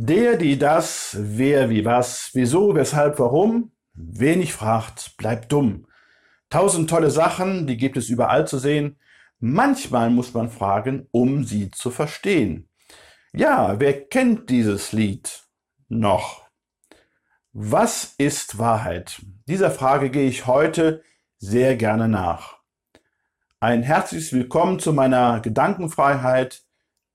Der, die, das, wer, wie, was, wieso, weshalb, warum, wenig fragt, bleibt dumm. Tausend tolle Sachen, die gibt es überall zu sehen. Manchmal muss man fragen, um sie zu verstehen. Ja, wer kennt dieses Lied noch? Was ist Wahrheit? Dieser Frage gehe ich heute sehr gerne nach. Ein herzliches Willkommen zu meiner Gedankenfreiheit,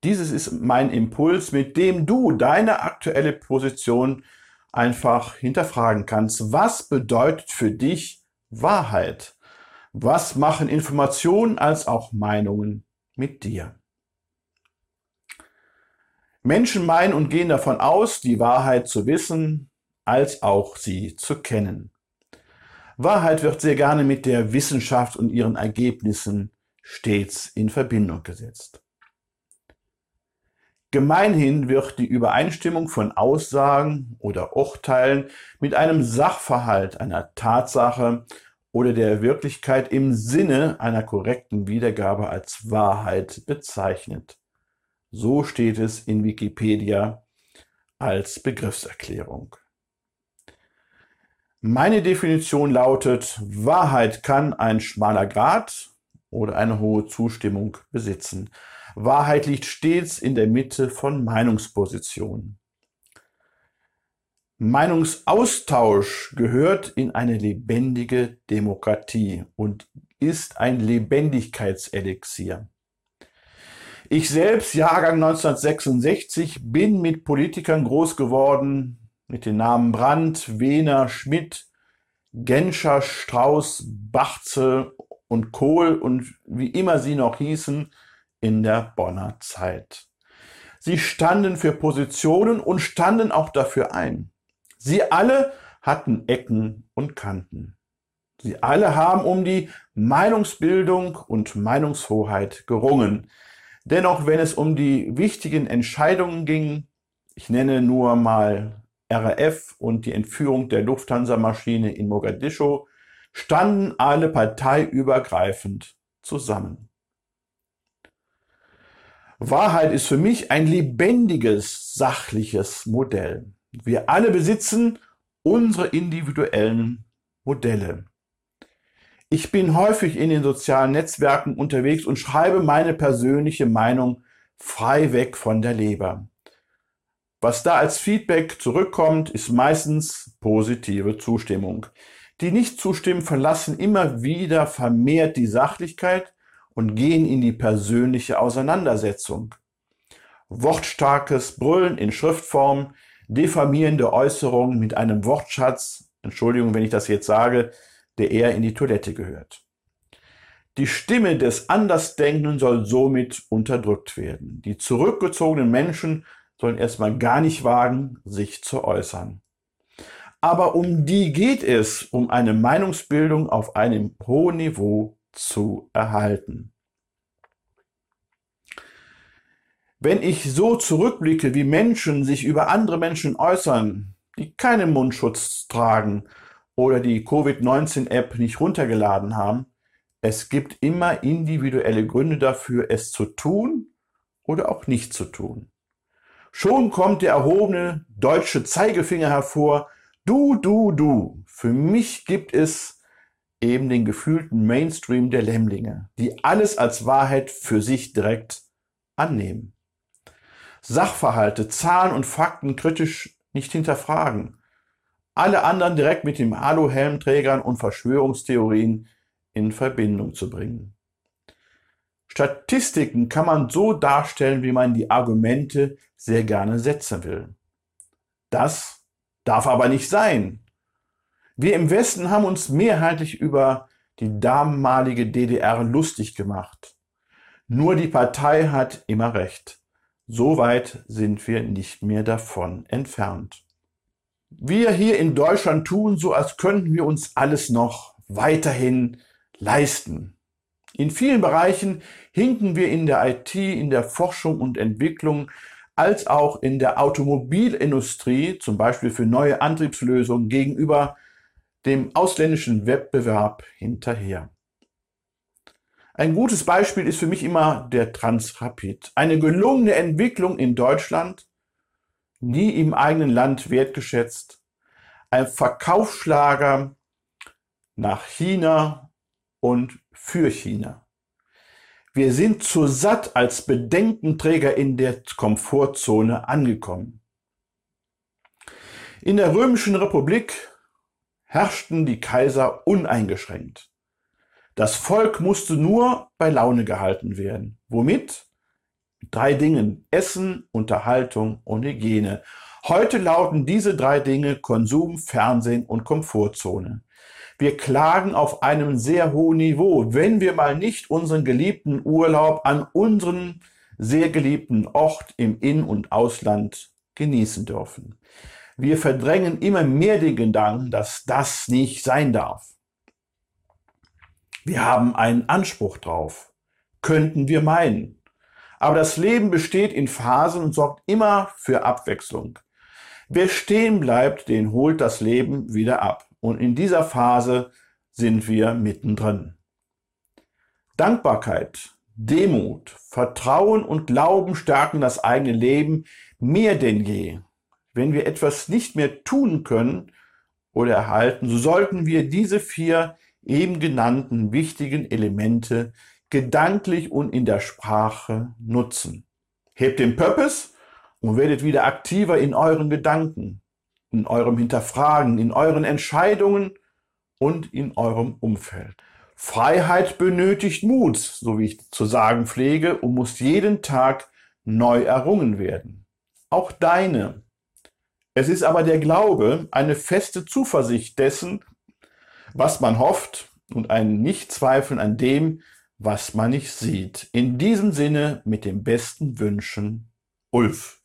dieses ist mein Impuls, mit dem du deine aktuelle Position einfach hinterfragen kannst. Was bedeutet für dich Wahrheit? Was machen Informationen als auch Meinungen mit dir? Menschen meinen und gehen davon aus, die Wahrheit zu wissen, als auch sie zu kennen. Wahrheit wird sehr gerne mit der Wissenschaft und ihren Ergebnissen stets in Verbindung gesetzt. Gemeinhin wird die Übereinstimmung von Aussagen oder Urteilen mit einem Sachverhalt, einer Tatsache oder der Wirklichkeit im Sinne einer korrekten Wiedergabe als Wahrheit bezeichnet. So steht es in Wikipedia als Begriffserklärung. Meine Definition lautet, Wahrheit kann ein schmaler Grad oder eine hohe Zustimmung besitzen. Wahrheit liegt stets in der Mitte von Meinungspositionen. Meinungsaustausch gehört in eine lebendige Demokratie und ist ein Lebendigkeitselixier. Ich selbst, Jahrgang 1966, bin mit Politikern groß geworden, mit den Namen Brandt, Wehner, Schmidt, Genscher, Strauß, Bachze und Kohl und wie immer sie noch hießen, in der Bonner Zeit. Sie standen für Positionen und standen auch dafür ein. Sie alle hatten Ecken und Kanten. Sie alle haben um die Meinungsbildung und Meinungshoheit gerungen. Dennoch, wenn es um die wichtigen Entscheidungen ging, ich nenne nur mal RAF und die Entführung der Lufthansa-Maschine in Mogadischu, standen alle parteiübergreifend zusammen. Wahrheit ist für mich ein lebendiges, sachliches Modell. Wir alle besitzen unsere individuellen Modelle. Ich bin häufig in den sozialen Netzwerken unterwegs und schreibe meine persönliche Meinung frei weg von der Leber. Was da als Feedback zurückkommt, ist meistens positive Zustimmung. Die nicht zustimmen, verlassen immer wieder vermehrt die Sachlichkeit und gehen in die persönliche Auseinandersetzung. Wortstarkes Brüllen in Schriftform, diffamierende Äußerungen mit einem Wortschatz, Entschuldigung, wenn ich das jetzt sage, der eher in die Toilette gehört. Die Stimme des Andersdenkenden soll somit unterdrückt werden. Die zurückgezogenen Menschen sollen erstmal gar nicht wagen, sich zu äußern. Aber um die geht es, um eine Meinungsbildung auf einem hohen Niveau zu erhalten. Wenn ich so zurückblicke, wie Menschen sich über andere Menschen äußern, die keinen Mundschutz tragen oder die Covid-19-App nicht runtergeladen haben, es gibt immer individuelle Gründe dafür, es zu tun oder auch nicht zu tun. Schon kommt der erhobene deutsche Zeigefinger hervor. Du, du, du. Für mich gibt es eben den gefühlten Mainstream der Lämmlinge, die alles als Wahrheit für sich direkt annehmen. Sachverhalte, Zahlen und Fakten kritisch nicht hinterfragen. Alle anderen direkt mit dem Aluhelmträgern und Verschwörungstheorien in Verbindung zu bringen. Statistiken kann man so darstellen, wie man die Argumente sehr gerne setzen will. Das darf aber nicht sein. Wir im Westen haben uns mehrheitlich über die damalige DDR lustig gemacht. Nur die Partei hat immer recht. So weit sind wir nicht mehr davon entfernt. Wir hier in Deutschland tun so, als könnten wir uns alles noch weiterhin leisten. In vielen Bereichen hinken wir in der IT, in der Forschung und Entwicklung, als auch in der Automobilindustrie, zum Beispiel für neue Antriebslösungen, gegenüber dem ausländischen Wettbewerb hinterher. Ein gutes Beispiel ist für mich immer der Transrapid. Eine gelungene Entwicklung in Deutschland, nie im eigenen Land wertgeschätzt, ein Verkaufsschlager nach China und für China. Wir sind zu satt als Bedenkenträger in der Komfortzone angekommen. In der Römischen Republik herrschten die Kaiser uneingeschränkt. Das Volk musste nur bei Laune gehalten werden. Womit? Drei Dingen. Essen, Unterhaltung und Hygiene. Heute lauten diese drei Dinge Konsum, Fernsehen und Komfortzone. Wir klagen auf einem sehr hohen Niveau, wenn wir mal nicht unseren geliebten Urlaub an unseren sehr geliebten Ort im In- und Ausland genießen dürfen. Wir verdrängen immer mehr den Gedanken, dass das nicht sein darf. Wir haben einen Anspruch drauf. Könnten wir meinen. Aber das Leben besteht in Phasen und sorgt immer für Abwechslung. Wer stehen bleibt, den holt das Leben wieder ab. Und in dieser Phase sind wir mittendrin. Dankbarkeit, Demut, Vertrauen und Glauben stärken das eigene Leben mehr denn je. Wenn wir etwas nicht mehr tun können oder erhalten, so sollten wir diese vier eben genannten wichtigen Elemente gedanklich und in der Sprache nutzen. Hebt den Purpose und werdet wieder aktiver in euren Gedanken, in eurem Hinterfragen, in euren Entscheidungen und in eurem Umfeld. Freiheit benötigt Mut, so wie ich zu sagen pflege, und muss jeden Tag neu errungen werden. Auch deine. Es ist aber der Glaube, eine feste Zuversicht dessen, was man hofft und ein Nichtzweifeln an dem, was man nicht sieht. In diesem Sinne mit den besten Wünschen, Ulf.